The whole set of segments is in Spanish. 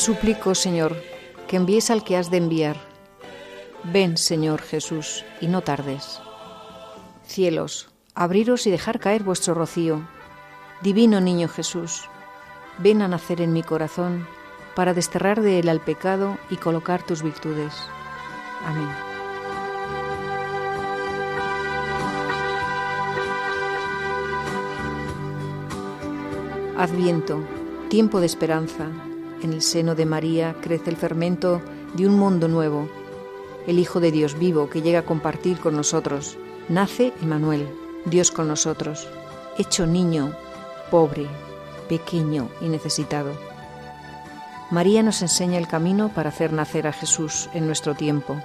Suplico, Señor, que envíes al que has de enviar. Ven, Señor Jesús, y no tardes. Cielos, abriros y dejar caer vuestro rocío. Divino Niño Jesús, ven a nacer en mi corazón para desterrar de él al pecado y colocar tus virtudes. Amén. Adviento, tiempo de esperanza. En el seno de María crece el fermento de un mundo nuevo. El Hijo de Dios vivo que llega a compartir con nosotros. Nace Emmanuel, Dios con nosotros, hecho niño, pobre, pequeño y necesitado. María nos enseña el camino para hacer nacer a Jesús en nuestro tiempo.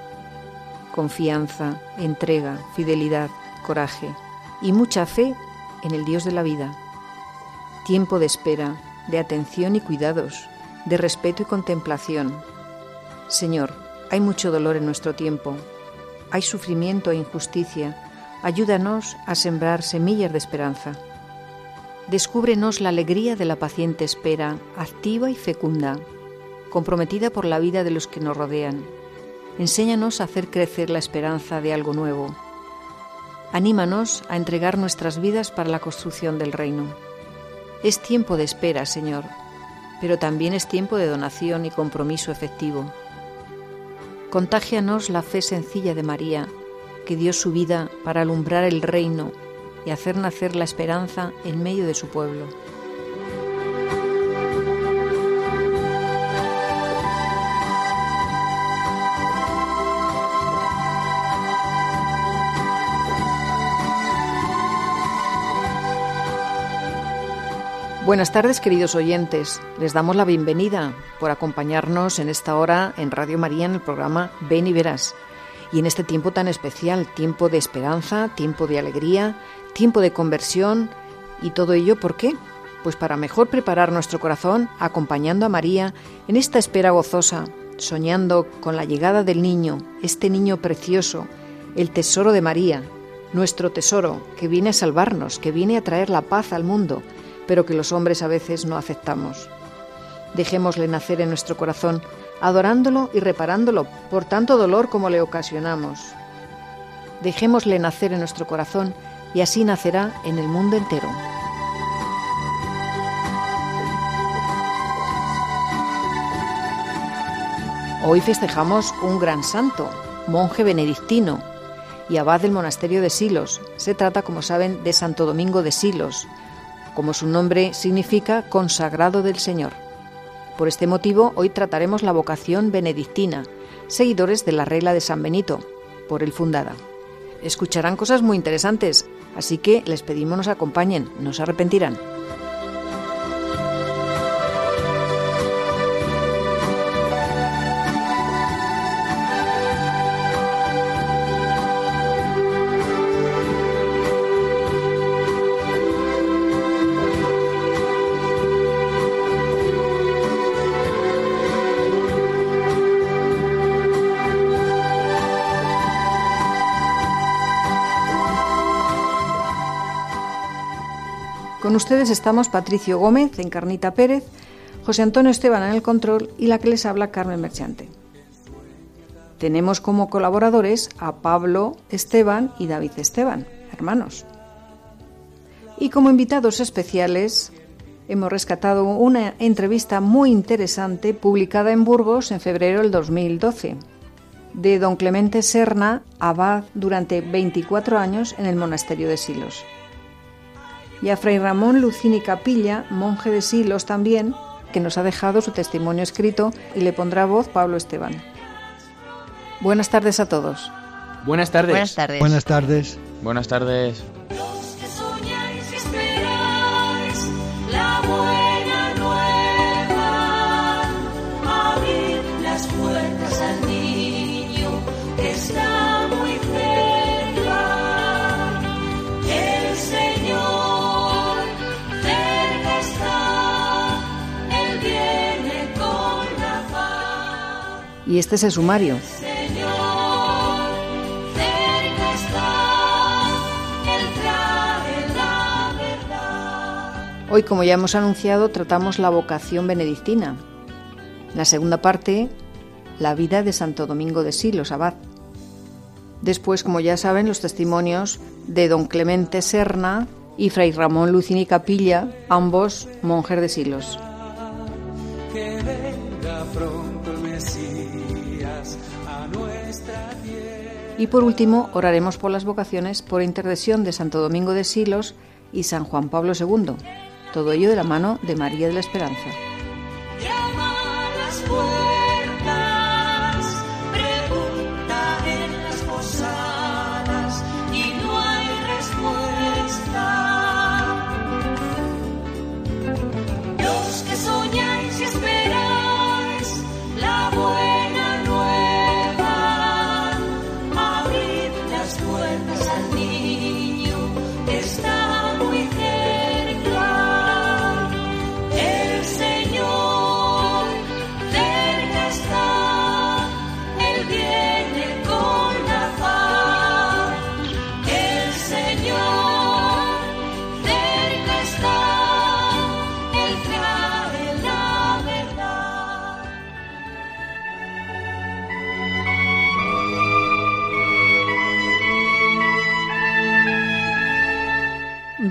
Confianza, entrega, fidelidad, coraje y mucha fe en el Dios de la vida tiempo de espera, de atención y cuidados, de respeto y contemplación. Señor, hay mucho dolor en nuestro tiempo, hay sufrimiento e injusticia. Ayúdanos a sembrar semillas de esperanza. Descúbrenos la alegría de la paciente espera, activa y fecunda, comprometida por la vida de los que nos rodean. Enséñanos a hacer crecer la esperanza de algo nuevo. Anímanos a entregar nuestras vidas para la construcción del reino. Es tiempo de espera, Señor, pero también es tiempo de donación y compromiso efectivo. Contágianos la fe sencilla de María, que dio su vida para alumbrar el reino y hacer nacer la esperanza en medio de su pueblo. Buenas tardes, queridos oyentes. Les damos la bienvenida por acompañarnos en esta hora en Radio María en el programa Ven y Verás. Y en este tiempo tan especial, tiempo de esperanza, tiempo de alegría, tiempo de conversión y todo ello, ¿por qué? Pues para mejor preparar nuestro corazón acompañando a María en esta espera gozosa, soñando con la llegada del niño, este niño precioso, el tesoro de María, nuestro tesoro, que viene a salvarnos, que viene a traer la paz al mundo, pero que los hombres a veces no aceptamos. Dejémosle nacer en nuestro corazón, adorándolo y reparándolo por tanto dolor como le ocasionamos. Dejémosle nacer en nuestro corazón y así nacerá en el mundo entero. Hoy festejamos un gran santo, monje benedictino y abad del monasterio de Silos. Se trata, como saben, de Santo Domingo de Silos, como su nombre significa consagrado del Señor. Por este motivo, hoy trataremos la vocación benedictina, seguidores de la regla de San Benito, por él fundada. Escucharán cosas muy interesantes, así que les pedimos nos acompañen, no se arrepentirán. Con ustedes estamos Patricio Gómez, Encarnita Pérez, José Antonio Esteban en el control y la que les habla Carmen Merchante. Tenemos como colaboradores a Pablo Esteban y David Esteban, hermanos. Y como invitados especiales hemos rescatado una entrevista muy interesante publicada en Burgos en febrero del 2012 de don Clemente Serna, abad durante 24 años en el monasterio de Silos y a Fray Ramón Lucini Capilla, monje de Silos también, que nos ha dejado su testimonio escrito y le pondrá voz Pablo Esteban. Buenas tardes a todos. Buenas tardes. Buenas tardes. Buenas tardes. Buenas tardes. Los que soñáis y esperáis la buena Y este es el sumario. Hoy, como ya hemos anunciado, tratamos la vocación benedictina. En la segunda parte, la vida de Santo Domingo de Silos, abad. Después, como ya saben, los testimonios de don Clemente Serna y Fray Ramón Lucini Capilla, ambos monjes de Silos. Y por último, oraremos por las vocaciones por intercesión de Santo Domingo de Silos y San Juan Pablo II. Todo ello de la mano de María de la Esperanza.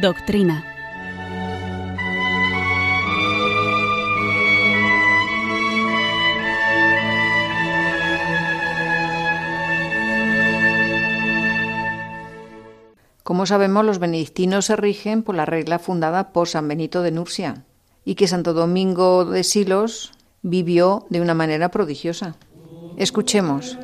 Doctrina. Como sabemos, los benedictinos se rigen por la regla fundada por San Benito de Nursia y que Santo Domingo de Silos vivió de una manera prodigiosa. Escuchemos.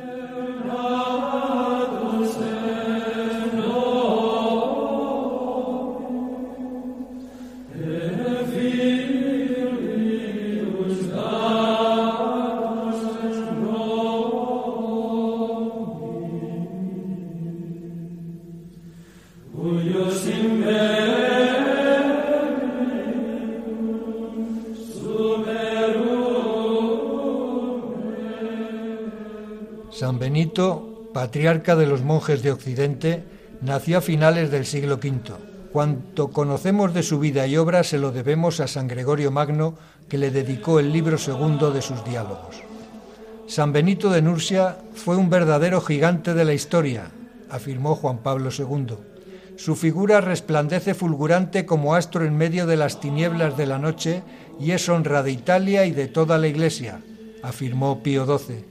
Patriarca de los monjes de Occidente, nació a finales del siglo V. Cuanto conocemos de su vida y obra se lo debemos a San Gregorio Magno, que le dedicó el libro segundo de sus diálogos. San Benito de Nursia fue un verdadero gigante de la historia, afirmó Juan Pablo II. Su figura resplandece fulgurante como astro en medio de las tinieblas de la noche y es honra de Italia y de toda la Iglesia, afirmó Pío XII.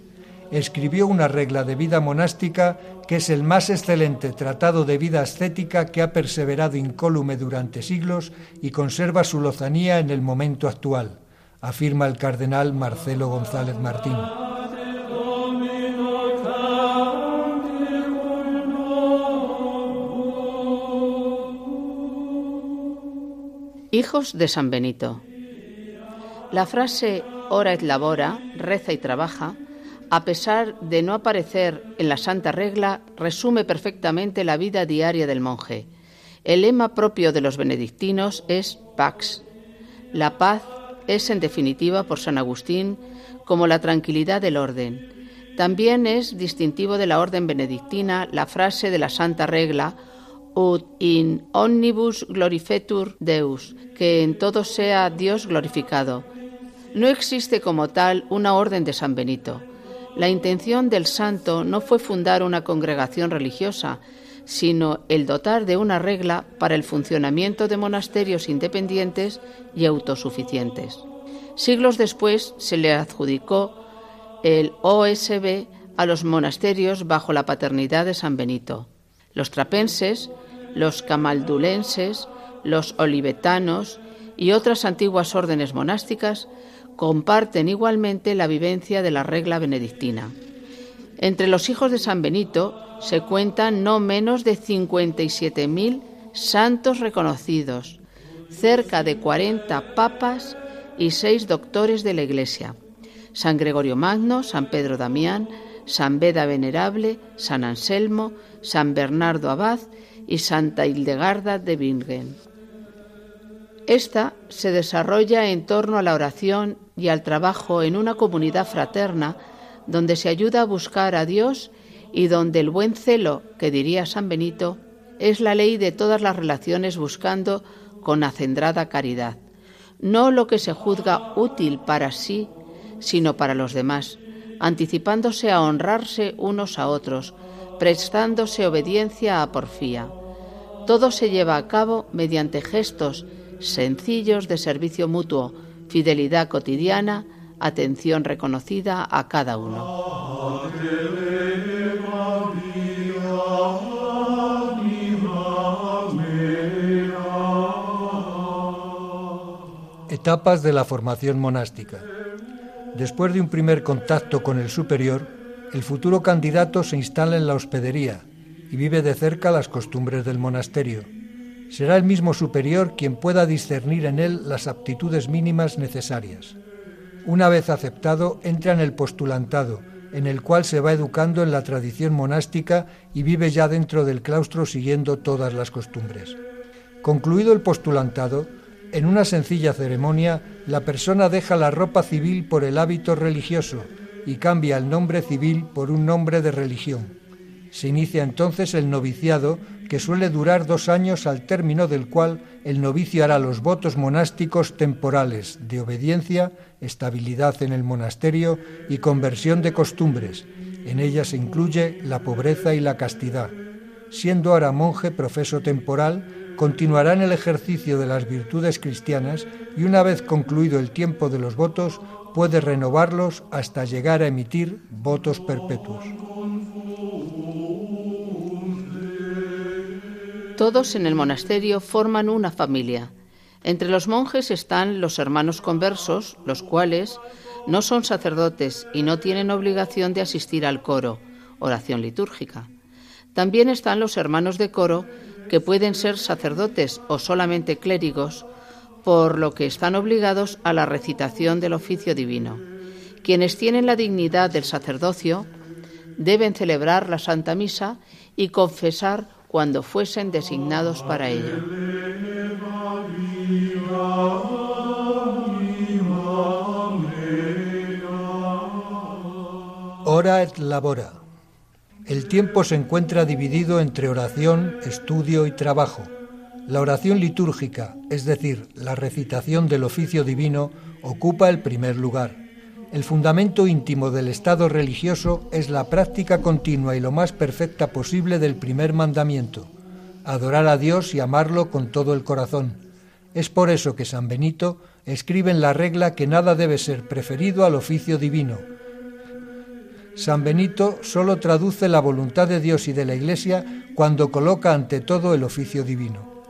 Escribió una regla de vida monástica que es el más excelente tratado de vida ascética que ha perseverado incólume durante siglos y conserva su lozanía en el momento actual, afirma el cardenal Marcelo González Martín. Hijos de San Benito. La frase ora et labora, reza y trabaja, a pesar de no aparecer en la Santa Regla, resume perfectamente la vida diaria del monje. El lema propio de los benedictinos es Pax. La paz es, en definitiva, por San Agustín, como la tranquilidad del orden. También es distintivo de la orden benedictina la frase de la Santa Regla, ut in omnibus glorifetur Deus, que en todo sea Dios glorificado. No existe como tal una orden de San Benito. La intención del santo no fue fundar una congregación religiosa, sino el dotar de una regla para el funcionamiento de monasterios independientes y autosuficientes. Siglos después se le adjudicó el OSB a los monasterios bajo la paternidad de San Benito. Los trapenses, los camaldulenses, los olivetanos y otras antiguas órdenes monásticas comparten igualmente la vivencia de la regla benedictina. Entre los hijos de San Benito se cuentan no menos de 57.000 santos reconocidos, cerca de 40 papas y seis doctores de la Iglesia. San Gregorio Magno, San Pedro Damián, San Beda Venerable, San Anselmo, San Bernardo Abad y Santa Hildegarda de Bingen. Esta se desarrolla en torno a la oración y al trabajo en una comunidad fraterna donde se ayuda a buscar a Dios y donde el buen celo, que diría San Benito, es la ley de todas las relaciones buscando con acendrada caridad, no lo que se juzga útil para sí, sino para los demás, anticipándose a honrarse unos a otros, prestándose obediencia a porfía. Todo se lleva a cabo mediante gestos sencillos de servicio mutuo, fidelidad cotidiana, atención reconocida a cada uno. Etapas de la formación monástica. Después de un primer contacto con el superior, el futuro candidato se instala en la hospedería y vive de cerca las costumbres del monasterio será el mismo superior quien pueda discernir en él las aptitudes mínimas necesarias. Una vez aceptado, entra en el postulantado, en el cual se va educando en la tradición monástica y vive ya dentro del claustro siguiendo todas las costumbres. Concluido el postulantado, en una sencilla ceremonia, la persona deja la ropa civil por el hábito religioso y cambia el nombre civil por un nombre de religión. Se inicia entonces el noviciado que suele durar dos años al término del cual el novicio hará los votos monásticos temporales de obediencia, estabilidad en el monasterio y conversión de costumbres. En ella se incluye la pobreza y la castidad. Siendo ahora monje profeso temporal, continuará en el ejercicio de las virtudes cristianas y una vez concluido el tiempo de los votos puede renovarlos hasta llegar a emitir votos perpetuos. Todos en el monasterio forman una familia. Entre los monjes están los hermanos conversos, los cuales no son sacerdotes y no tienen obligación de asistir al coro, oración litúrgica. También están los hermanos de coro, que pueden ser sacerdotes o solamente clérigos, por lo que están obligados a la recitación del oficio divino. Quienes tienen la dignidad del sacerdocio deben celebrar la Santa Misa y confesar cuando fuesen designados para ello. Ora et labora. El tiempo se encuentra dividido entre oración, estudio y trabajo. La oración litúrgica, es decir, la recitación del oficio divino, ocupa el primer lugar. El fundamento íntimo del estado religioso es la práctica continua y lo más perfecta posible del primer mandamiento, adorar a Dios y amarlo con todo el corazón. Es por eso que San Benito escribe en la regla que nada debe ser preferido al oficio divino. San Benito solo traduce la voluntad de Dios y de la Iglesia cuando coloca ante todo el oficio divino.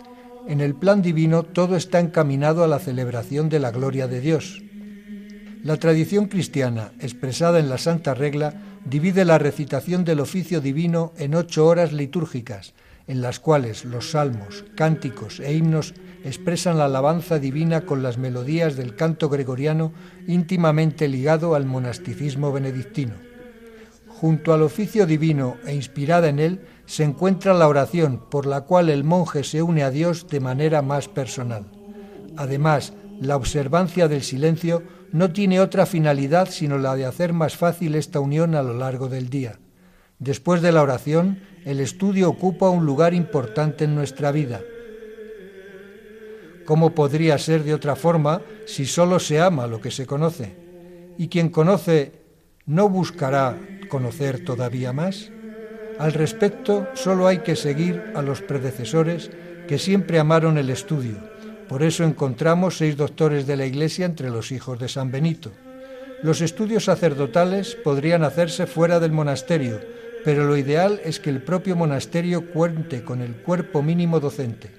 En el plan divino todo está encaminado a la celebración de la gloria de Dios. La tradición cristiana, expresada en la Santa Regla, divide la recitación del oficio divino en ocho horas litúrgicas, en las cuales los salmos, cánticos e himnos expresan la alabanza divina con las melodías del canto gregoriano íntimamente ligado al monasticismo benedictino. Junto al oficio divino e inspirada en él se encuentra la oración por la cual el monje se une a Dios de manera más personal. Además, la observancia del silencio no tiene otra finalidad sino la de hacer más fácil esta unión a lo largo del día. Después de la oración, el estudio ocupa un lugar importante en nuestra vida, ¿Cómo podría ser de otra forma si solo se ama lo que se conoce? ¿Y quien conoce no buscará conocer todavía más? Al respecto, solo hay que seguir a los predecesores que siempre amaron el estudio. Por eso encontramos seis doctores de la Iglesia entre los hijos de San Benito. Los estudios sacerdotales podrían hacerse fuera del monasterio, pero lo ideal es que el propio monasterio cuente con el cuerpo mínimo docente.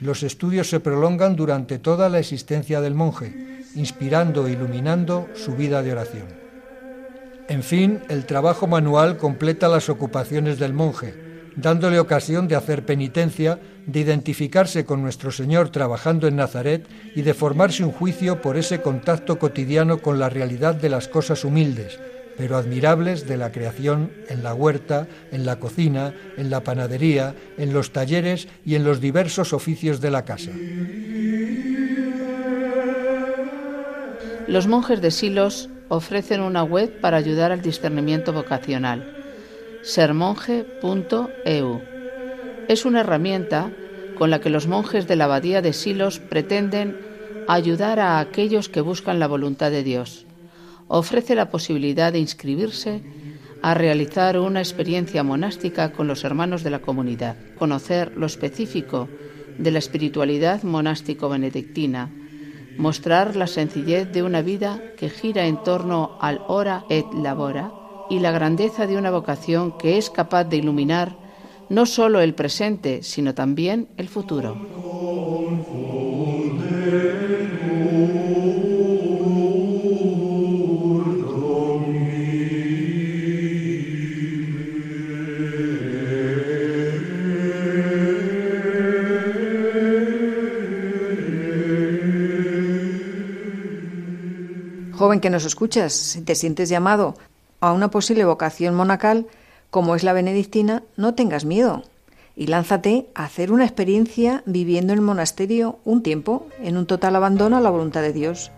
Los estudios se prolongan durante toda la existencia del monje, inspirando e iluminando su vida de oración. En fin, el trabajo manual completa las ocupaciones del monje, dándole ocasión de hacer penitencia, de identificarse con nuestro Señor trabajando en Nazaret y de formarse un juicio por ese contacto cotidiano con la realidad de las cosas humildes, pero admirables de la creación en la huerta, en la cocina, en la panadería, en los talleres y en los diversos oficios de la casa. Los monjes de Silos ofrecen una web para ayudar al discernimiento vocacional, sermonje.eu. Es una herramienta con la que los monjes de la abadía de Silos pretenden ayudar a aquellos que buscan la voluntad de Dios. Ofrece la posibilidad de inscribirse a realizar una experiencia monástica con los hermanos de la comunidad, conocer lo específico de la espiritualidad monástico-benedictina, mostrar la sencillez de una vida que gira en torno al ora et labora y la grandeza de una vocación que es capaz de iluminar no solo el presente, sino también el futuro. Joven que nos escuchas, si te sientes llamado a una posible vocación monacal, como es la benedictina, no tengas miedo y lánzate a hacer una experiencia viviendo en el monasterio un tiempo, en un total abandono a la voluntad de Dios,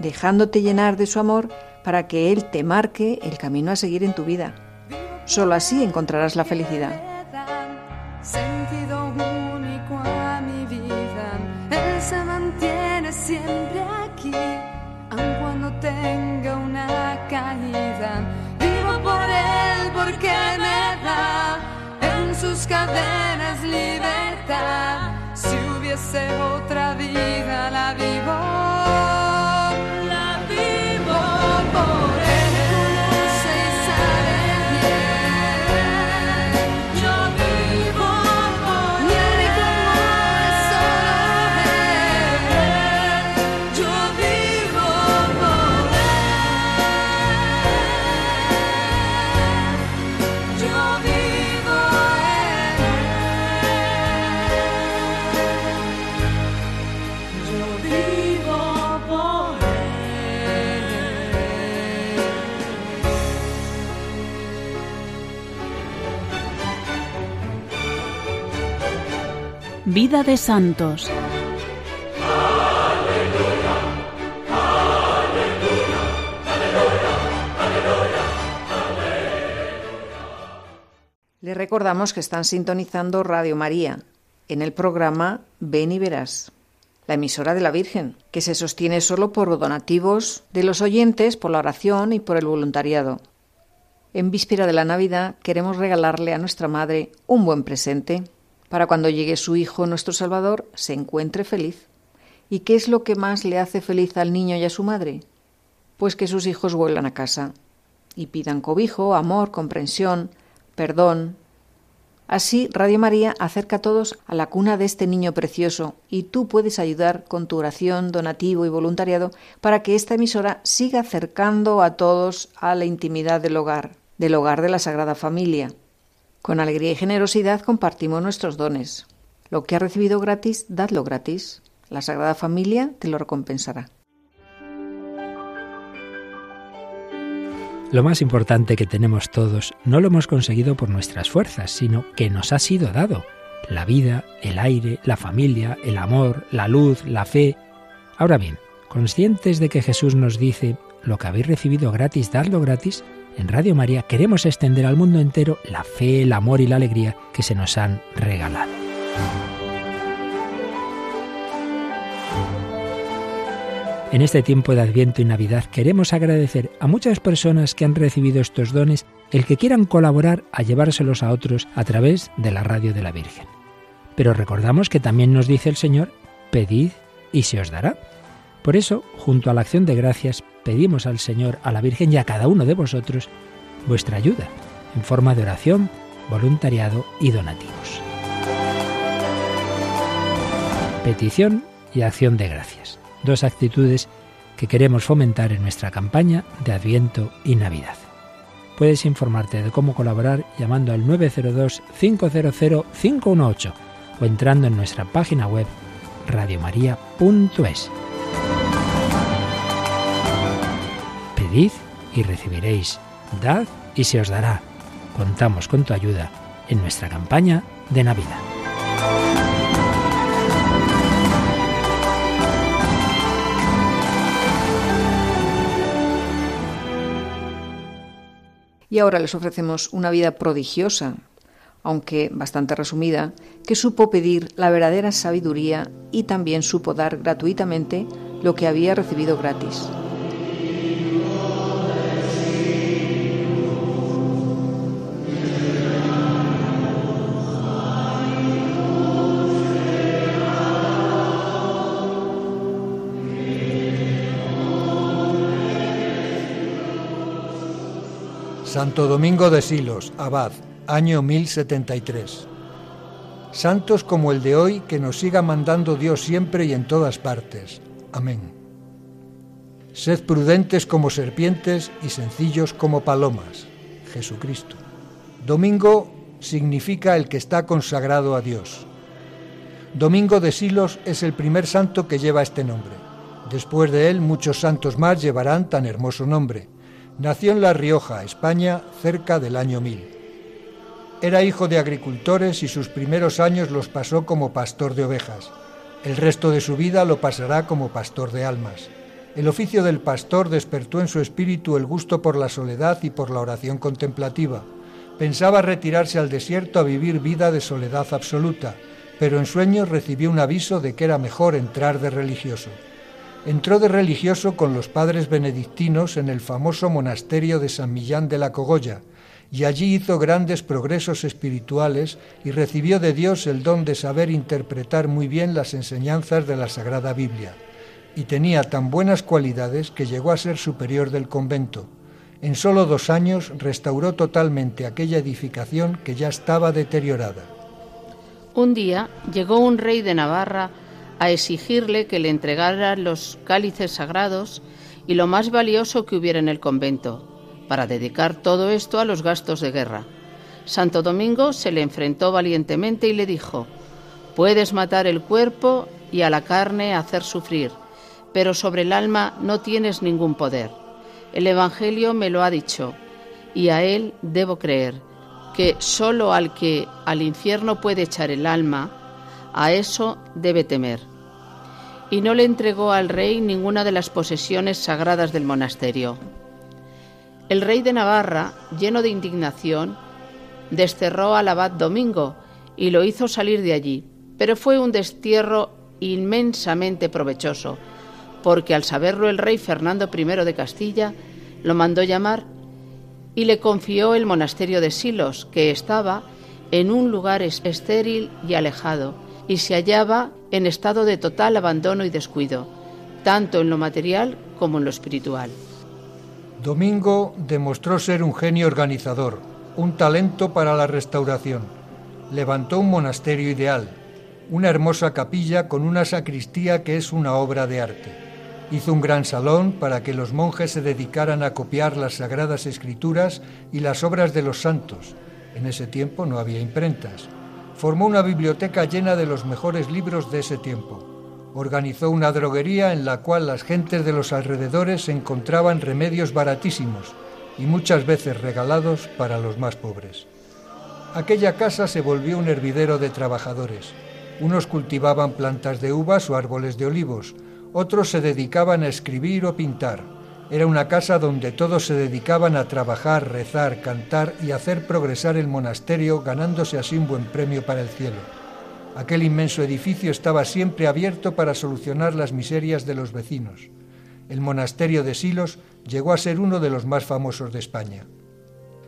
dejándote llenar de su amor para que Él te marque el camino a seguir en tu vida. Solo así encontrarás la felicidad. Cadenas libertad. Si hubiese otra vida, la vivo. Vida de santos. Les recordamos que están sintonizando Radio María en el programa Ven y Verás, la emisora de la Virgen, que se sostiene solo por donativos de los oyentes, por la oración y por el voluntariado. En víspera de la Navidad queremos regalarle a nuestra Madre un buen presente para cuando llegue su Hijo, nuestro Salvador, se encuentre feliz. ¿Y qué es lo que más le hace feliz al niño y a su madre? Pues que sus hijos vuelvan a casa y pidan cobijo, amor, comprensión, perdón. Así, Radio María acerca a todos a la cuna de este niño precioso y tú puedes ayudar con tu oración, donativo y voluntariado para que esta emisora siga acercando a todos a la intimidad del hogar, del hogar de la Sagrada Familia. Con alegría y generosidad compartimos nuestros dones. Lo que ha recibido gratis, dadlo gratis. La Sagrada Familia te lo recompensará. Lo más importante que tenemos todos no lo hemos conseguido por nuestras fuerzas, sino que nos ha sido dado. La vida, el aire, la familia, el amor, la luz, la fe. Ahora bien, conscientes de que Jesús nos dice, lo que habéis recibido gratis, dadlo gratis, en Radio María queremos extender al mundo entero la fe, el amor y la alegría que se nos han regalado. En este tiempo de Adviento y Navidad queremos agradecer a muchas personas que han recibido estos dones el que quieran colaborar a llevárselos a otros a través de la radio de la Virgen. Pero recordamos que también nos dice el Señor, pedid y se os dará. Por eso, junto a la acción de gracias, pedimos al Señor, a la Virgen y a cada uno de vosotros vuestra ayuda, en forma de oración, voluntariado y donativos. Petición y acción de gracias dos actitudes que queremos fomentar en nuestra campaña de Adviento y Navidad. Puedes informarte de cómo colaborar llamando al 902-500-518 o entrando en nuestra página web radiomaria.es. Y recibiréis, dad y se os dará. Contamos con tu ayuda en nuestra campaña de Navidad. Y ahora les ofrecemos una vida prodigiosa, aunque bastante resumida, que supo pedir la verdadera sabiduría y también supo dar gratuitamente lo que había recibido gratis. Santo Domingo de Silos, abad, año 1073. Santos como el de hoy, que nos siga mandando Dios siempre y en todas partes. Amén. Sed prudentes como serpientes y sencillos como palomas. Jesucristo. Domingo significa el que está consagrado a Dios. Domingo de Silos es el primer santo que lleva este nombre. Después de él muchos santos más llevarán tan hermoso nombre. Nació en La Rioja, España, cerca del año 1000. Era hijo de agricultores y sus primeros años los pasó como pastor de ovejas. El resto de su vida lo pasará como pastor de almas. El oficio del pastor despertó en su espíritu el gusto por la soledad y por la oración contemplativa. Pensaba retirarse al desierto a vivir vida de soledad absoluta, pero en sueños recibió un aviso de que era mejor entrar de religioso entró de religioso con los padres benedictinos en el famoso monasterio de San Millán de la Cogolla, y allí hizo grandes progresos espirituales y recibió de Dios el don de saber interpretar muy bien las enseñanzas de la Sagrada Biblia. Y tenía tan buenas cualidades que llegó a ser superior del convento. En solo dos años restauró totalmente aquella edificación que ya estaba deteriorada. Un día llegó un rey de Navarra a exigirle que le entregara los cálices sagrados y lo más valioso que hubiera en el convento, para dedicar todo esto a los gastos de guerra. Santo Domingo se le enfrentó valientemente y le dijo, Puedes matar el cuerpo y a la carne hacer sufrir, pero sobre el alma no tienes ningún poder. El Evangelio me lo ha dicho, y a él debo creer, que sólo al que al infierno puede echar el alma, a eso debe temer. Y no le entregó al rey ninguna de las posesiones sagradas del monasterio. El rey de Navarra, lleno de indignación, desterró al abad Domingo y lo hizo salir de allí, pero fue un destierro inmensamente provechoso, porque al saberlo el rey Fernando I de Castilla lo mandó llamar y le confió el monasterio de Silos, que estaba en un lugar estéril y alejado, y se hallaba en estado de total abandono y descuido, tanto en lo material como en lo espiritual. Domingo demostró ser un genio organizador, un talento para la restauración. Levantó un monasterio ideal, una hermosa capilla con una sacristía que es una obra de arte. Hizo un gran salón para que los monjes se dedicaran a copiar las sagradas escrituras y las obras de los santos. En ese tiempo no había imprentas. Formó una biblioteca llena de los mejores libros de ese tiempo. Organizó una droguería en la cual las gentes de los alrededores encontraban remedios baratísimos y muchas veces regalados para los más pobres. Aquella casa se volvió un hervidero de trabajadores. Unos cultivaban plantas de uvas o árboles de olivos, otros se dedicaban a escribir o pintar. Era una casa donde todos se dedicaban a trabajar, rezar, cantar y hacer progresar el monasterio, ganándose así un buen premio para el cielo. Aquel inmenso edificio estaba siempre abierto para solucionar las miserias de los vecinos. El monasterio de Silos llegó a ser uno de los más famosos de España.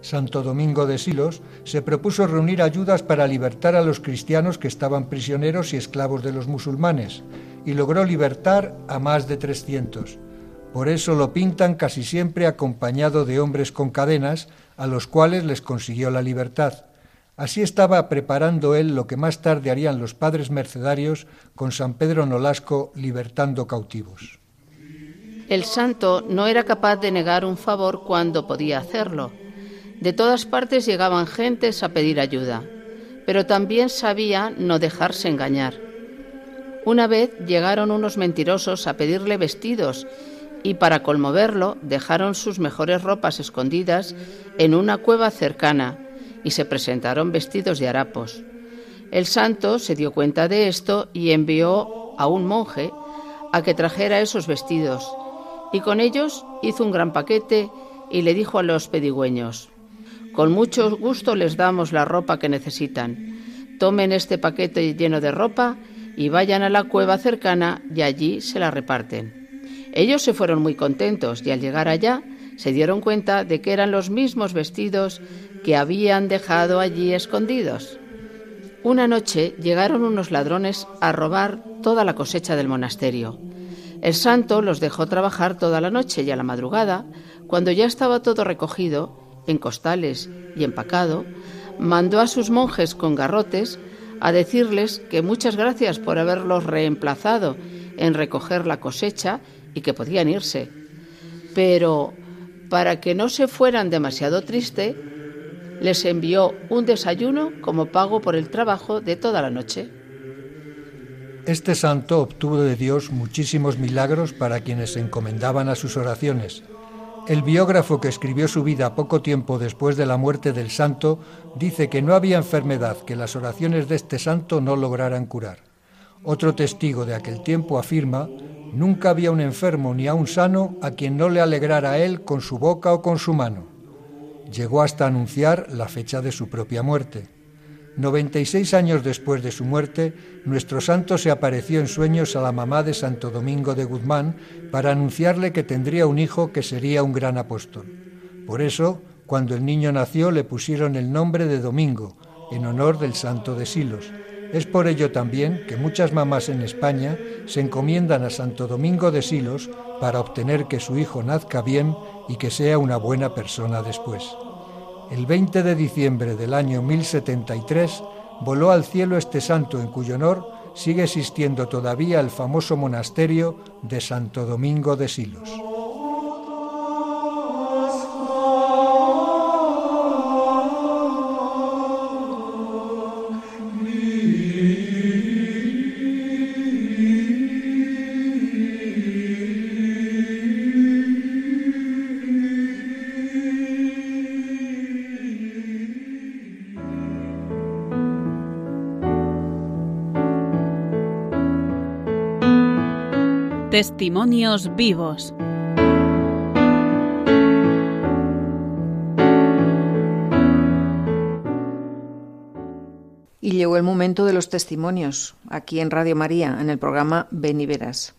Santo Domingo de Silos se propuso reunir ayudas para libertar a los cristianos que estaban prisioneros y esclavos de los musulmanes, y logró libertar a más de 300. Por eso lo pintan casi siempre acompañado de hombres con cadenas, a los cuales les consiguió la libertad. Así estaba preparando él lo que más tarde harían los padres mercedarios con San Pedro Nolasco libertando cautivos. El santo no era capaz de negar un favor cuando podía hacerlo. De todas partes llegaban gentes a pedir ayuda, pero también sabía no dejarse engañar. Una vez llegaron unos mentirosos a pedirle vestidos y para conmoverlo dejaron sus mejores ropas escondidas en una cueva cercana y se presentaron vestidos de harapos. El santo se dio cuenta de esto y envió a un monje a que trajera esos vestidos, y con ellos hizo un gran paquete y le dijo a los pedigüeños, con mucho gusto les damos la ropa que necesitan. Tomen este paquete lleno de ropa y vayan a la cueva cercana y allí se la reparten. Ellos se fueron muy contentos y al llegar allá se dieron cuenta de que eran los mismos vestidos que habían dejado allí escondidos. Una noche llegaron unos ladrones a robar toda la cosecha del monasterio. El santo los dejó trabajar toda la noche y a la madrugada, cuando ya estaba todo recogido, en costales y empacado, mandó a sus monjes con garrotes a decirles que muchas gracias por haberlos reemplazado en recoger la cosecha y que podían irse. Pero para que no se fueran demasiado triste, les envió un desayuno como pago por el trabajo de toda la noche. Este santo obtuvo de Dios muchísimos milagros para quienes se encomendaban a sus oraciones el biógrafo que escribió su vida poco tiempo después de la muerte del santo dice que no había enfermedad que las oraciones de este santo no lograran curar. Otro testigo de aquel tiempo afirma, nunca había un enfermo ni a un sano a quien no le alegrara a él con su boca o con su mano. Llegó hasta anunciar la fecha de su propia muerte. 96 años después de su muerte, nuestro santo se apareció en sueños a la mamá de Santo Domingo de Guzmán para anunciarle que tendría un hijo que sería un gran apóstol. Por eso, cuando el niño nació, le pusieron el nombre de Domingo, en honor del santo de Silos. Es por ello también que muchas mamás en España se encomiendan a Santo Domingo de Silos para obtener que su hijo nazca bien y que sea una buena persona después. El 20 de diciembre del año 1073 voló al cielo este santo en cuyo honor sigue existiendo todavía el famoso monasterio de Santo Domingo de Silos. Testimonios vivos. Y llegó el momento de los testimonios, aquí en Radio María, en el programa Beniveras.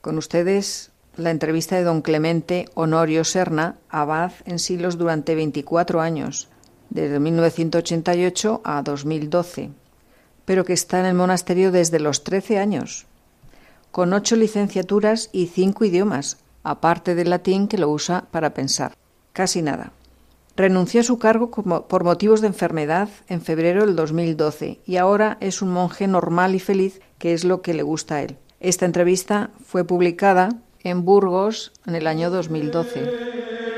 Con ustedes, la entrevista de don Clemente Honorio Serna, abad en Silos durante 24 años, desde 1988 a 2012, pero que está en el monasterio desde los 13 años, con ocho licenciaturas y cinco idiomas, aparte del latín que lo usa para pensar. Casi nada. Renunció a su cargo por motivos de enfermedad en febrero del 2012 y ahora es un monje normal y feliz, que es lo que le gusta a él. Esta entrevista fue publicada en Burgos en el año 2012.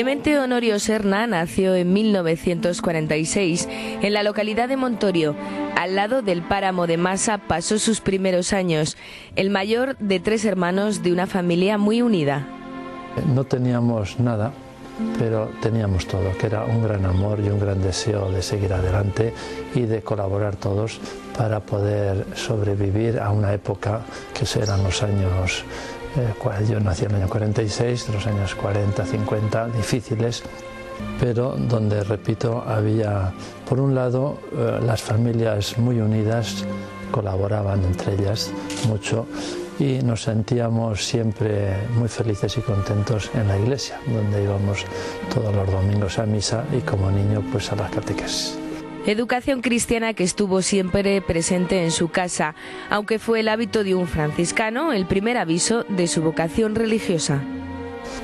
Clemente Honorio Serna nació en 1946 en la localidad de Montorio. Al lado del páramo de Masa pasó sus primeros años, el mayor de tres hermanos de una familia muy unida. No teníamos nada, pero teníamos todo, que era un gran amor y un gran deseo de seguir adelante y de colaborar todos para poder sobrevivir a una época que eran los años eh, yo nací en el año 46, los años 40, 50, difíciles, pero donde, repito, había, por un lado, eh, las familias muy unidas, colaboraban entre ellas mucho y nos sentíamos siempre muy felices y contentos en la iglesia, donde íbamos todos los domingos a misa y como niño pues a las catequesis. Educación cristiana que estuvo siempre presente en su casa, aunque fue el hábito de un franciscano el primer aviso de su vocación religiosa.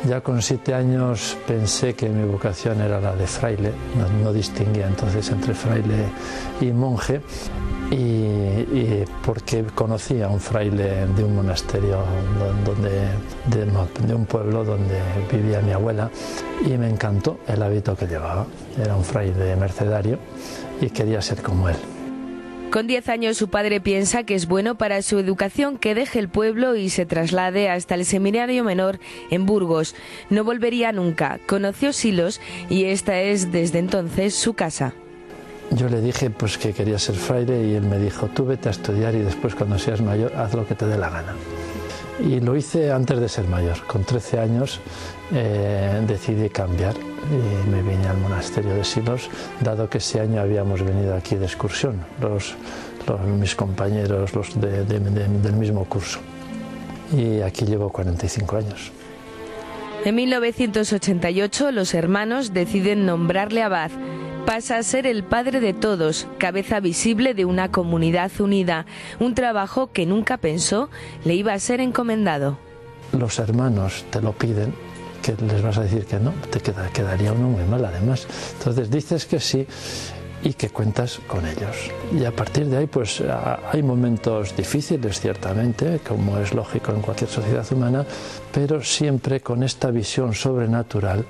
Ya con siete años pensé que mi vocación era la de fraile, no, distinguía entonces entre fraile y monje, y, porque conocía a un fraile de un monasterio donde, de, de, un pueblo donde vivía mi abuela y me encantó el hábito que llevaba. Era un fraile mercedario y quería ser como él. Con 10 años su padre piensa que es bueno para su educación que deje el pueblo y se traslade hasta el seminario menor en Burgos. No volvería nunca. Conoció Silos y esta es desde entonces su casa. Yo le dije pues que quería ser fraile y él me dijo, tú vete a estudiar y después cuando seas mayor haz lo que te dé la gana. Y lo hice antes de ser mayor. Con 13 años eh, decidí cambiar y me vine al monasterio de Silos, dado que ese año habíamos venido aquí de excursión, los, mis compañeros los del mismo curso. Y aquí llevo 45 años. En 1988 los hermanos deciden nombrarle abad pasa a ser el padre de todos, cabeza visible de una comunidad unida, un trabajo que nunca pensó le iba a ser encomendado. Los hermanos te lo piden, que les vas a decir que no, te quedaría uno muy mal además. Entonces dices que sí y que cuentas con ellos. Y a partir de ahí, pues hay momentos difíciles, ciertamente, como es lógico en cualquier sociedad humana, pero siempre con esta visión sobrenatural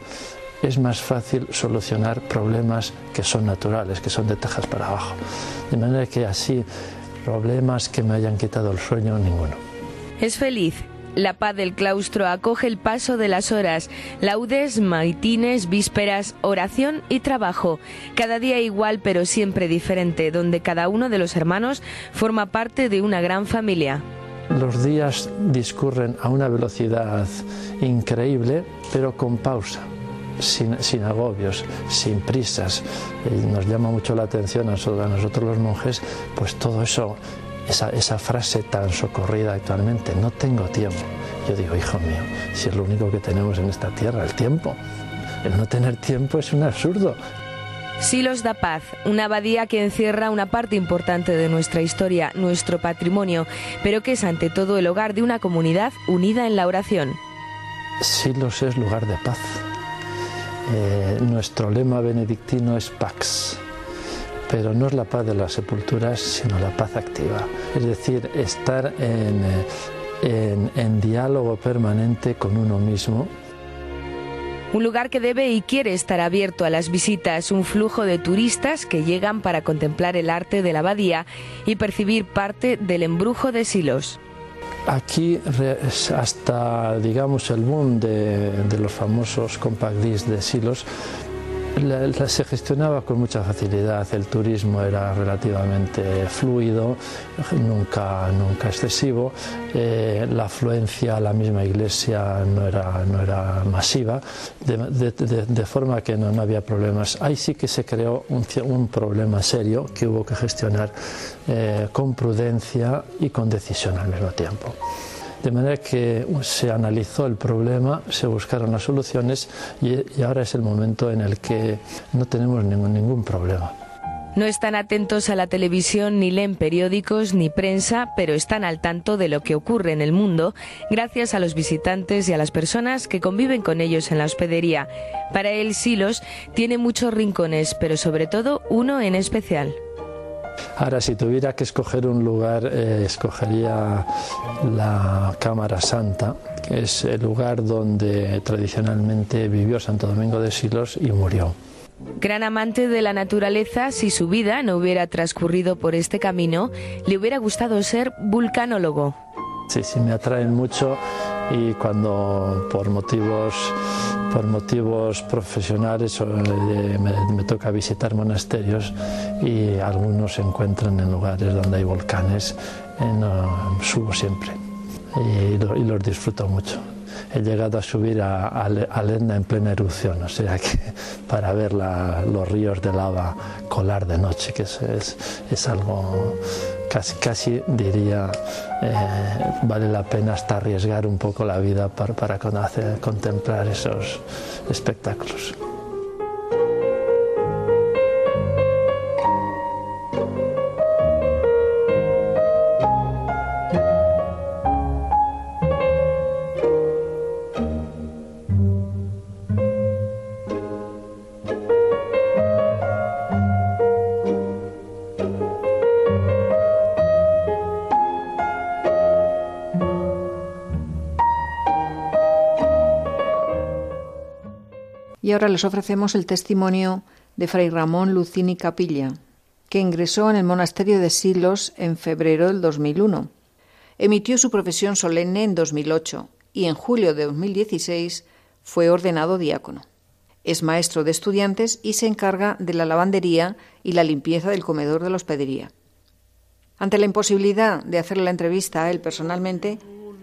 es más fácil solucionar problemas que son naturales, que son de tejas para abajo. De manera que así, problemas que me hayan quitado el sueño, ninguno. Es feliz. La paz del claustro acoge el paso de las horas, laudes, maitines, vísperas, oración y trabajo. Cada día igual pero siempre diferente, donde cada uno de los hermanos forma parte de una gran familia. Los días discurren a una velocidad increíble, pero con pausa sin, agobios, sin prisas. Y nos llama mucho la atención a nosotros, los monjes, pues todo eso, esa, esa frase tan socorrida actualmente, no tengo tiempo. Yo digo, hijo mío, si es lo único que tenemos en esta tierra, el tiempo. El no tener tiempo es un absurdo. Silos da Paz, una abadía que encierra una parte importante de nuestra historia, nuestro patrimonio, pero que es ante todo el hogar de una comunidad unida en la oración. Silos es lugar de paz. Eh, nuestro lema benedictino es Pax, pero no es la paz de las sepulturas, sino la paz activa. Es decir, estar eh, en diálogo permanente con uno mismo un lugar que debe y quiere estar abierto a las visitas, un flujo de turistas que llegan para contemplar el arte de la abadía y percibir parte del embrujo de Silos. Aquí hasta digamos el boom de, los famosos compact discs de Silos se gestionaba con mucha facilidad, el turismo era relativamente fluido, nunca, nunca excesivo, eh, la afluencia a la misma iglesia no era, no era masiva, de, forma que no, había problemas. Ahí sí que se creó un, un problema serio que hubo que gestionar eh, con prudencia y con decisión al mismo tiempo. De manera que se analizó el problema, se buscaron las soluciones y, ahora es el momento en el que no tenemos ningún, ningún problema. No están atentos a la televisión ni leen periódicos ni prensa, pero están al tanto de lo que ocurre en el mundo gracias a los visitantes y a las personas que conviven con ellos en la hospedería. Para él, Silos tiene muchos rincones, pero sobre todo uno en especial. Ahora, si tuviera que escoger un lugar, eh, escogería la Cámara Santa, que es el lugar donde tradicionalmente vivió Santo Domingo de Silos y murió. Gran amante de la naturaleza, si su vida no hubiera transcurrido por este camino, le hubiera gustado ser vulcanólogo. Sí, sí, me atraen mucho y cuando por motivos por motivos profesionales eh, me, toca visitar monasterios y algunos se encuentran en lugares donde hay volcanes, eh, subo siempre. Y, los disfruto mucho. He llegado a subir a, a, en plena erupción, o sea que para ver los ríos de lava colar de noche, que es, es algo casi, diría, eh, vale la pena hasta arriesgar un poco la vida para, para contemplar esos espectáculos. Ahora les ofrecemos el testimonio de Fray Ramón Lucini Capilla, que ingresó en el monasterio de Silos en febrero del 2001. Emitió su profesión solemne en 2008 y en julio de 2016 fue ordenado diácono. Es maestro de estudiantes y se encarga de la lavandería y la limpieza del comedor de la hospedería. Ante la imposibilidad de hacer la entrevista a él personalmente,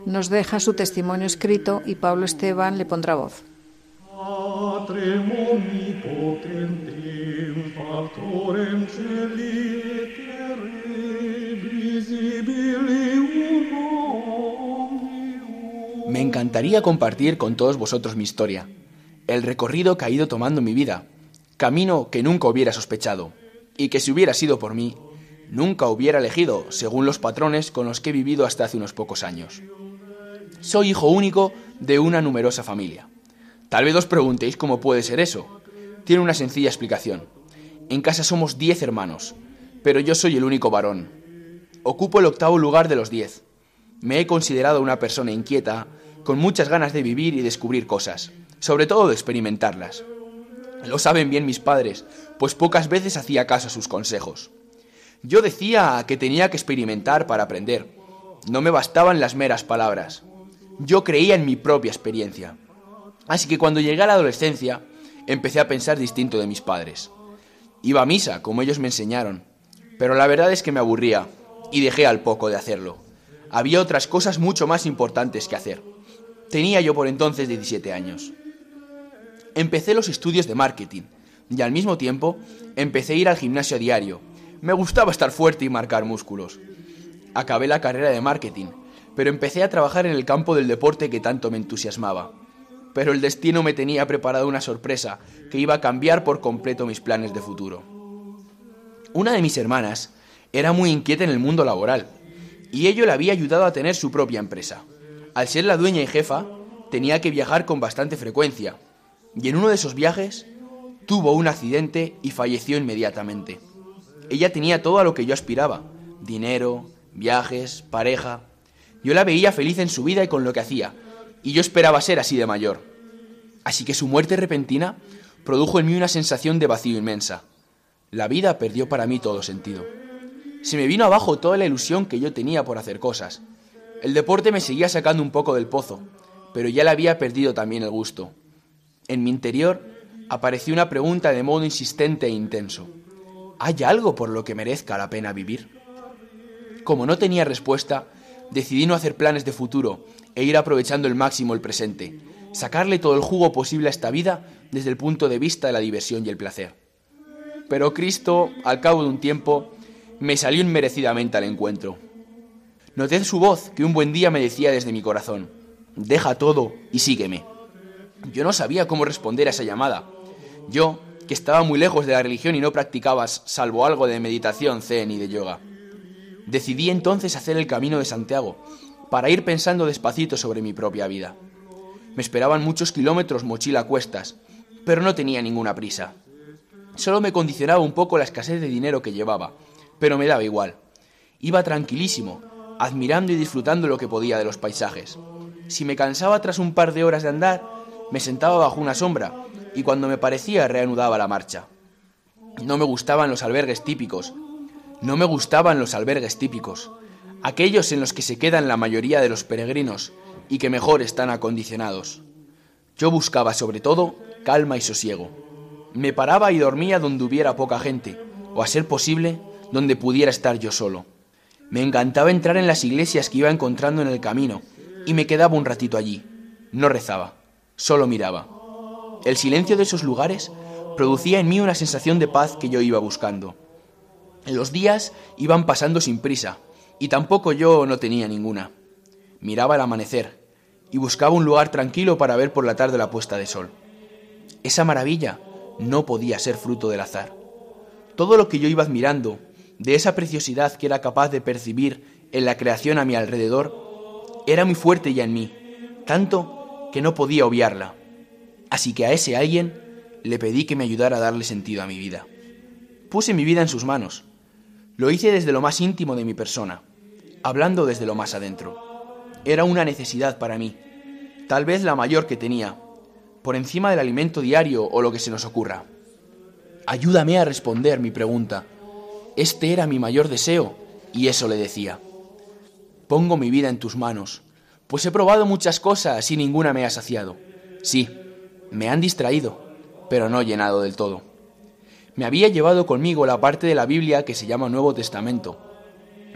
nos deja su testimonio escrito y Pablo Esteban le pondrá voz. Me encantaría compartir con todos vosotros mi historia, el recorrido que ha ido tomando mi vida, camino que nunca hubiera sospechado, y que si hubiera sido por mí, nunca hubiera elegido según los patrones con los que he vivido hasta hace unos pocos años. Soy hijo único de una numerosa familia. Tal vez os preguntéis cómo puede ser eso. Tiene una sencilla explicación. En casa somos diez hermanos, pero yo soy el único varón. Ocupo el octavo lugar de los diez. Me he considerado una persona inquieta, con muchas ganas de vivir y descubrir cosas, sobre todo de experimentarlas. Lo saben bien mis padres, pues pocas veces hacía caso a sus consejos. Yo decía que tenía que experimentar para aprender. No me bastaban las meras palabras. Yo creía en mi propia experiencia. Así que cuando llegué a la adolescencia, empecé a pensar distinto de mis padres. Iba a misa, como ellos me enseñaron, pero la verdad es que me aburría y dejé al poco de hacerlo. Había otras cosas mucho más importantes que hacer. Tenía yo por entonces 17 años. Empecé los estudios de marketing y al mismo tiempo empecé a ir al gimnasio a diario. Me gustaba estar fuerte y marcar músculos. Acabé la carrera de marketing, pero empecé a trabajar en el campo del deporte que tanto me entusiasmaba pero el destino me tenía preparado una sorpresa que iba a cambiar por completo mis planes de futuro. Una de mis hermanas era muy inquieta en el mundo laboral, y ello le había ayudado a tener su propia empresa. Al ser la dueña y jefa, tenía que viajar con bastante frecuencia, y en uno de esos viajes tuvo un accidente y falleció inmediatamente. Ella tenía todo a lo que yo aspiraba, dinero, viajes, pareja. Yo la veía feliz en su vida y con lo que hacía, y yo esperaba ser así de mayor. Así que su muerte repentina produjo en mí una sensación de vacío inmensa. La vida perdió para mí todo sentido. Se me vino abajo toda la ilusión que yo tenía por hacer cosas. El deporte me seguía sacando un poco del pozo, pero ya le había perdido también el gusto. En mi interior apareció una pregunta de modo insistente e intenso. ¿Hay algo por lo que merezca la pena vivir? Como no tenía respuesta, decidí no hacer planes de futuro e ir aprovechando el máximo el presente, sacarle todo el jugo posible a esta vida desde el punto de vista de la diversión y el placer. Pero Cristo, al cabo de un tiempo, me salió inmerecidamente al encuentro. Noté su voz que un buen día me decía desde mi corazón, deja todo y sígueme. Yo no sabía cómo responder a esa llamada. Yo, que estaba muy lejos de la religión y no practicaba salvo algo de meditación, zen y de yoga. Decidí entonces hacer el camino de Santiago, para ir pensando despacito sobre mi propia vida. Me esperaban muchos kilómetros mochila a cuestas, pero no tenía ninguna prisa. Solo me condicionaba un poco la escasez de dinero que llevaba, pero me daba igual. Iba tranquilísimo, admirando y disfrutando lo que podía de los paisajes. Si me cansaba tras un par de horas de andar, me sentaba bajo una sombra y cuando me parecía reanudaba la marcha. No me gustaban los albergues típicos. No me gustaban los albergues típicos, aquellos en los que se quedan la mayoría de los peregrinos y que mejor están acondicionados. Yo buscaba sobre todo calma y sosiego. Me paraba y dormía donde hubiera poca gente, o a ser posible, donde pudiera estar yo solo. Me encantaba entrar en las iglesias que iba encontrando en el camino, y me quedaba un ratito allí. No rezaba, solo miraba. El silencio de esos lugares producía en mí una sensación de paz que yo iba buscando. Los días iban pasando sin prisa, y tampoco yo no tenía ninguna. Miraba el amanecer, y buscaba un lugar tranquilo para ver por la tarde la puesta de sol. Esa maravilla no podía ser fruto del azar. Todo lo que yo iba admirando, de esa preciosidad que era capaz de percibir en la creación a mi alrededor, era muy fuerte ya en mí, tanto que no podía obviarla. Así que a ese alguien le pedí que me ayudara a darle sentido a mi vida. Puse mi vida en sus manos. Lo hice desde lo más íntimo de mi persona, hablando desde lo más adentro. Era una necesidad para mí, tal vez la mayor que tenía, por encima del alimento diario o lo que se nos ocurra. Ayúdame a responder mi pregunta. Este era mi mayor deseo, y eso le decía. Pongo mi vida en tus manos, pues he probado muchas cosas y ninguna me ha saciado. Sí, me han distraído, pero no llenado del todo. Me había llevado conmigo la parte de la Biblia que se llama Nuevo Testamento,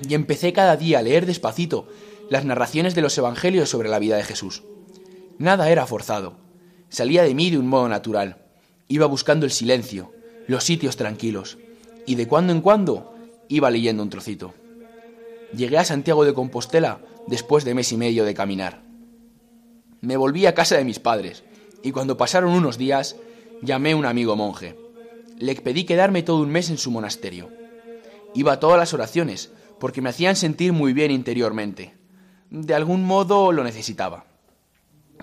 y empecé cada día a leer despacito las narraciones de los Evangelios sobre la vida de Jesús. Nada era forzado, salía de mí de un modo natural. Iba buscando el silencio, los sitios tranquilos, y de cuando en cuando iba leyendo un trocito. Llegué a Santiago de Compostela después de mes y medio de caminar. Me volví a casa de mis padres, y cuando pasaron unos días, llamé a un amigo monje. Le pedí quedarme todo un mes en su monasterio. Iba a todas las oraciones, porque me hacían sentir muy bien interiormente. De algún modo lo necesitaba.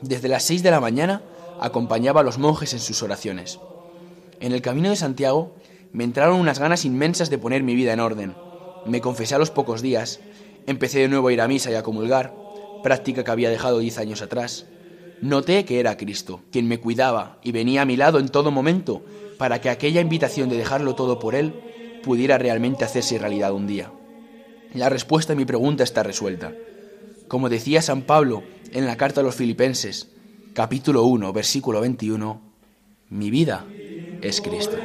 Desde las seis de la mañana acompañaba a los monjes en sus oraciones. En el camino de Santiago me entraron unas ganas inmensas de poner mi vida en orden. Me confesé a los pocos días, empecé de nuevo a ir a misa y a comulgar, práctica que había dejado diez años atrás. Noté que era Cristo, quien me cuidaba y venía a mi lado en todo momento para que aquella invitación de dejarlo todo por Él pudiera realmente hacerse realidad un día. La respuesta a mi pregunta está resuelta. Como decía San Pablo en la carta a los filipenses, capítulo 1, versículo 21, mi vida es Cristo.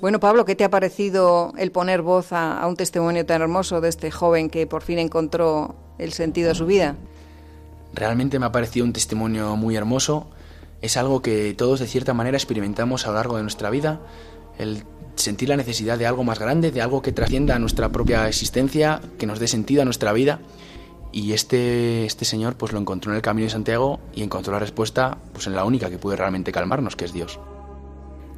Bueno, Pablo, ¿qué te ha parecido el poner voz a, un testimonio tan hermoso de este joven que por fin encontró el sentido de su vida? Realmente me ha parecido un testimonio muy hermoso. Es algo que todos de cierta manera experimentamos a lo largo de nuestra vida, el sentir la necesidad de algo más grande, de algo que trascienda nuestra propia existencia, que nos dé sentido a nuestra vida. Y este, este señor pues lo encontró en el Camino de Santiago y encontró la respuesta pues en la única que puede realmente calmarnos, que es Dios.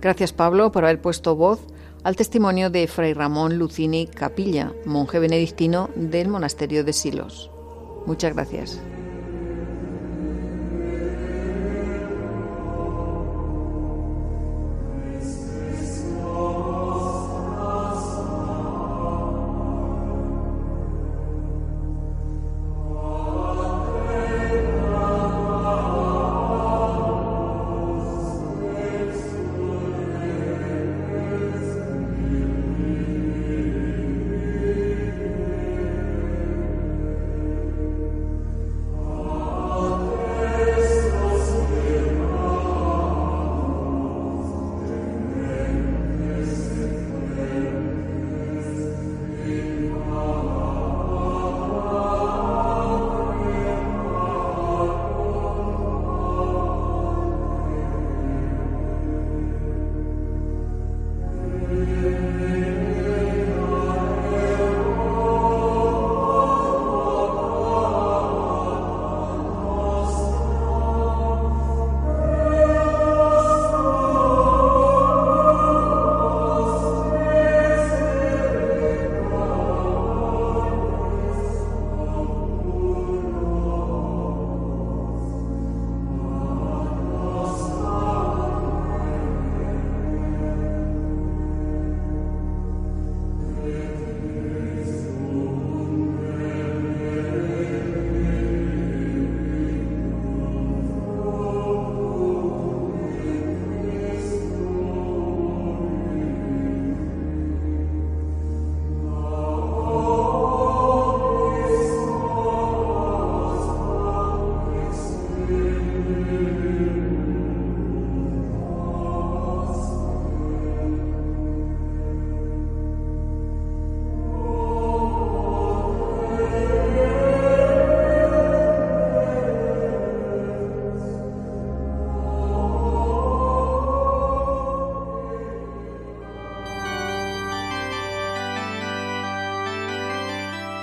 Gracias Pablo por haber puesto voz al testimonio de Fray Ramón Lucini Capilla, monje benedictino del monasterio de Silos. Muchas gracias.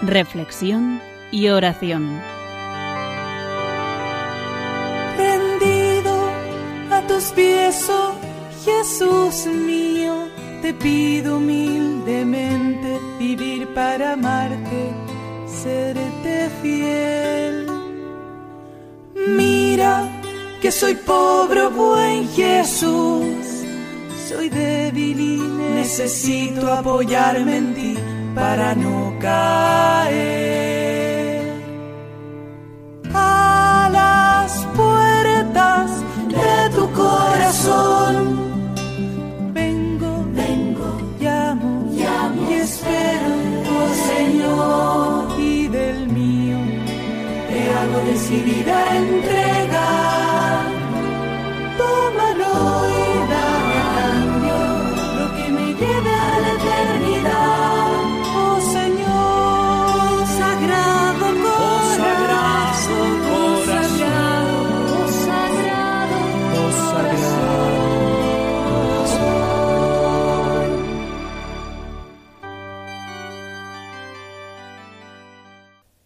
Reflexión y oración. Rendido a tus pies, oh Jesús mío, te pido humildemente vivir para amarte, serte fiel. Mira que soy pobre, oh buen Jesús, soy débil y necesito apoyarme en ti para no caer.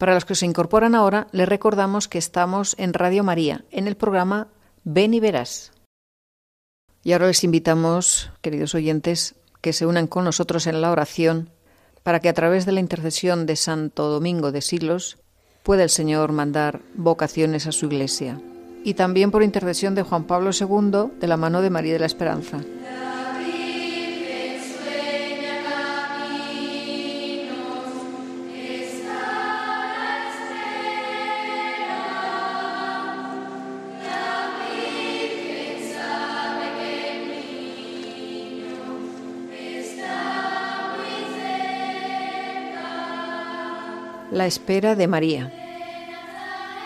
Para los que se incorporan ahora, les recordamos que estamos en Radio María, en el programa Ven y Verás. Y ahora les invitamos, queridos oyentes, que se unan con nosotros en la oración para que a través de la intercesión de Santo Domingo de Silos pueda el Señor mandar vocaciones a su iglesia. Y también por intercesión de Juan Pablo II de la mano de María de la Esperanza. La espera de María.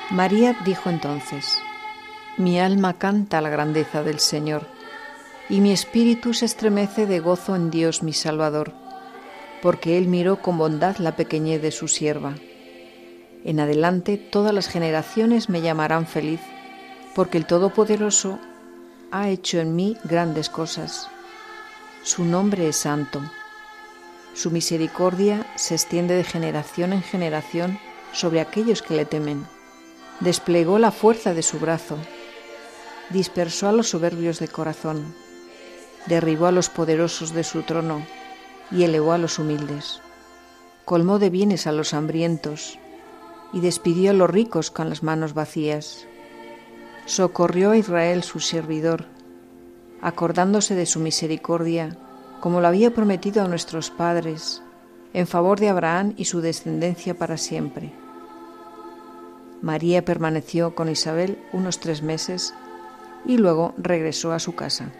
María dijo entonces, Mi alma canta la grandeza del Señor, y mi espíritu se estremece de gozo en Dios mi Salvador, porque Él miró con bondad la pequeñez de su sierva. En adelante todas las generaciones me llamarán feliz, porque el Todopoderoso ha hecho en mí grandes cosas. Su nombre es santo. Su misericordia se extiende de generación en generación sobre aquellos que le temen. Desplegó la fuerza de su brazo, dispersó a los soberbios de corazón, derribó a los poderosos de su trono y elevó a los humildes. Colmó de bienes a los hambrientos y despidió a los ricos con las manos vacías. Socorrió a Israel su servidor, acordándose de su misericordia como lo había prometido a nuestros padres, en favor de Abraham y su descendencia para siempre. María permaneció con Isabel unos tres meses y luego regresó a su casa.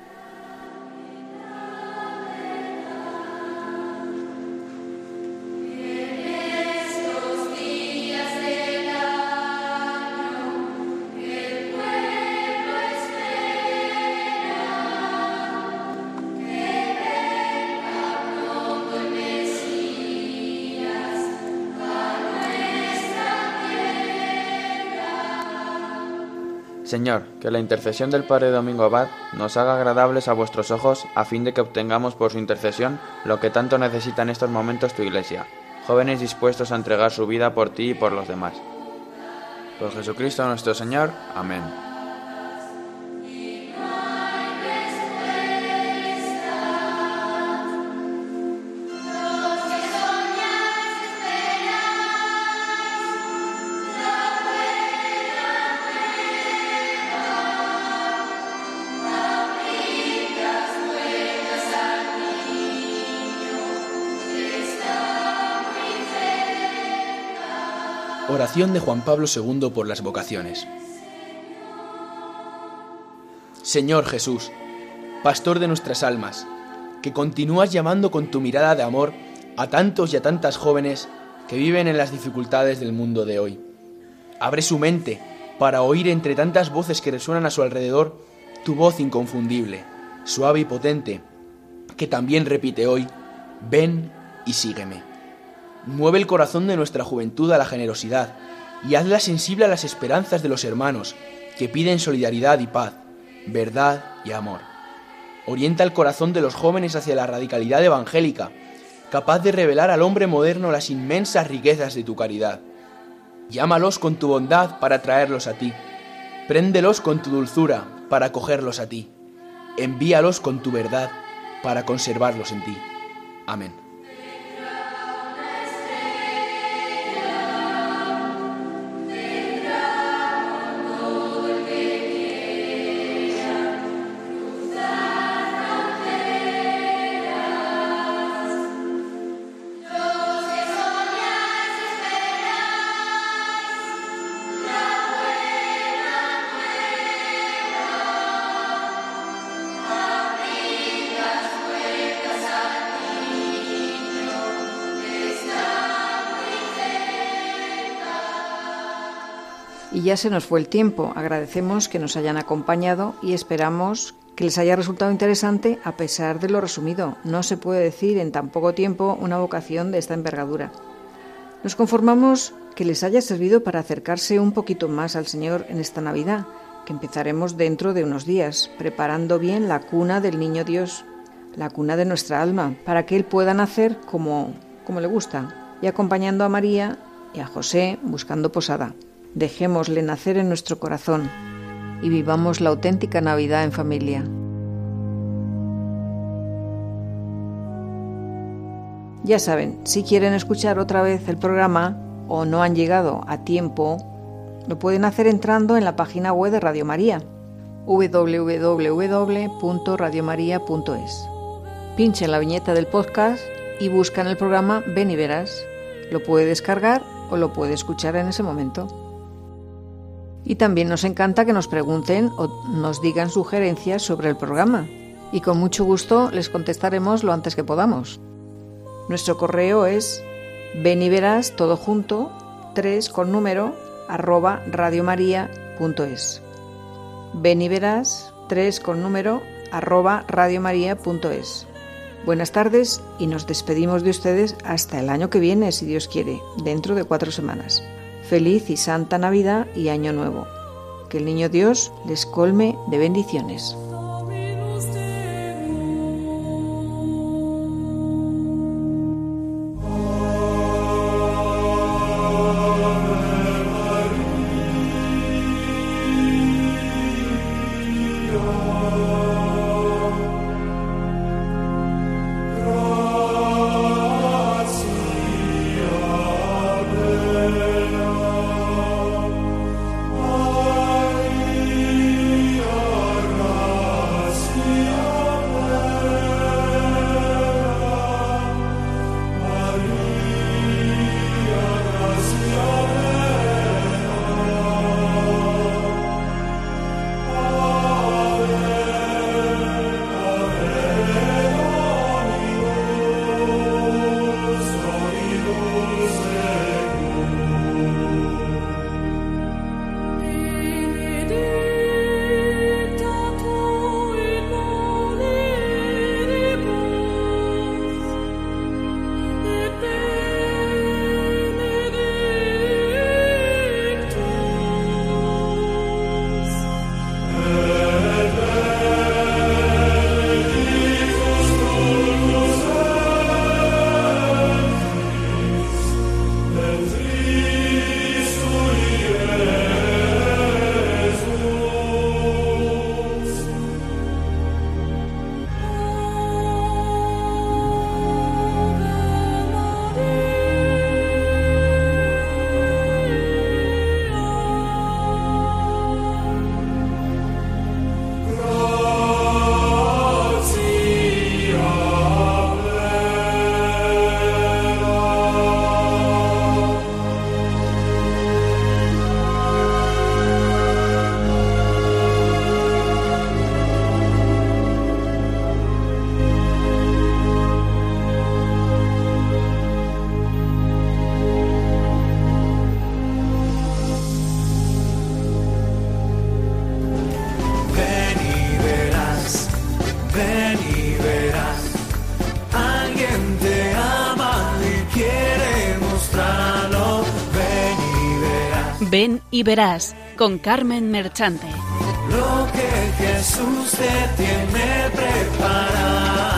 Señor, que la intercesión del Padre Domingo Abad nos haga agradables a vuestros ojos a fin de que obtengamos por su intercesión lo que tanto necesita en estos momentos tu Iglesia, jóvenes dispuestos a entregar su vida por ti y por los demás. Por Jesucristo nuestro Señor. Amén. De Juan Pablo II por las vocaciones. Señor Jesús, Pastor de nuestras almas, que continúas llamando con tu mirada de amor a tantos y a tantas jóvenes que viven en las dificultades del mundo de hoy. Abre su mente para oír entre tantas voces que resuenan a su alrededor tu voz inconfundible, suave y potente, que también repite hoy, ven y sígueme. Mueve el corazón de nuestra juventud a la generosidad y hazla sensible a las esperanzas de los hermanos que piden solidaridad y paz, verdad y amor. Orienta el corazón de los jóvenes hacia la radicalidad evangélica capaz de revelar al hombre moderno las inmensas riquezas de tu caridad. Llámalos con tu bondad para traerlos a ti. Préndelos con tu dulzura para acogerlos a ti. Envíalos con tu verdad para conservarlos en ti. Amén. Ya se nos fue el tiempo. Agradecemos que nos hayan acompañado y esperamos que les haya resultado interesante a pesar de lo resumido. No se puede decir en tan poco tiempo una vocación de esta envergadura. Nos conformamos que les haya servido para acercarse un poquito más al Señor en esta Navidad, que empezaremos dentro de unos días, preparando bien la cuna del Niño Dios, la cuna de nuestra alma, para que Él pueda nacer como, como le gusta, y acompañando a María y a José buscando posada. Dejémosle nacer en nuestro corazón y vivamos la auténtica Navidad en familia. Ya saben, si quieren escuchar otra vez el programa o no han llegado a tiempo, lo pueden hacer entrando en la página web de Radio María, www.radiomaria.es. Pinchen la viñeta del podcast y buscan el programa Ven y Verás. Lo puede descargar o lo puede escuchar en ese momento. Y también nos encanta que nos pregunten o nos digan sugerencias sobre el programa. Y con mucho gusto les contestaremos lo antes que podamos. Nuestro correo es beniveras todo junto, 3 con número, arroba radiomaria.es. Beniveras, 3 con número, arroba radiomaria.es. Buenas tardes y nos despedimos de ustedes hasta el año que viene, si Dios quiere, dentro de cuatro semanas. Feliz y Santa Navidad y Año Nuevo. Que el Niño Dios les colme de bendiciones. Y verás con Carmen Merchante. lo que Jesús te tiene preparado.